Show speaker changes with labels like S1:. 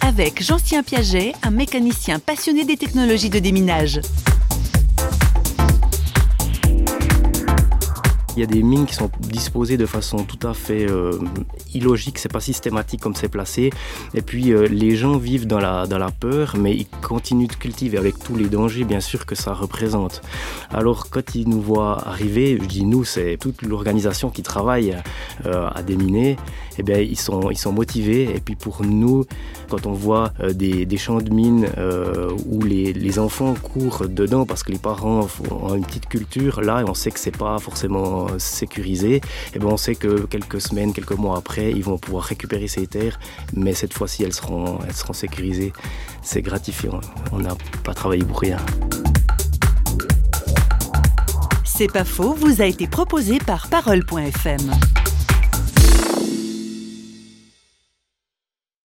S1: Avec Jean-Sien Piaget, un mécanicien passionné des technologies de déminage.
S2: Il y a des mines qui sont disposées de façon tout à fait euh, illogique, c'est pas systématique comme c'est placé. Et puis euh, les gens vivent dans la, dans la peur, mais ils continuent de cultiver avec tous les dangers bien sûr que ça représente. Alors quand ils nous voient arriver, je dis nous, c'est toute l'organisation qui travaille euh, à déminer, eh bien ils sont, ils sont motivés. Et puis pour nous, quand on voit euh, des, des, champs de mines où les, les, enfants courent dedans parce que les parents ont une petite culture, là on sait que c'est pas forcément sécurisé, et eh bien on sait que quelques semaines, quelques mois après, ils vont pouvoir récupérer ces terres, mais cette fois-ci, elles seront, elles seront sécurisées. C'est gratifiant. On n'a pas travaillé pour rien.
S1: C'est pas faux, vous a été proposé par Parole.fm.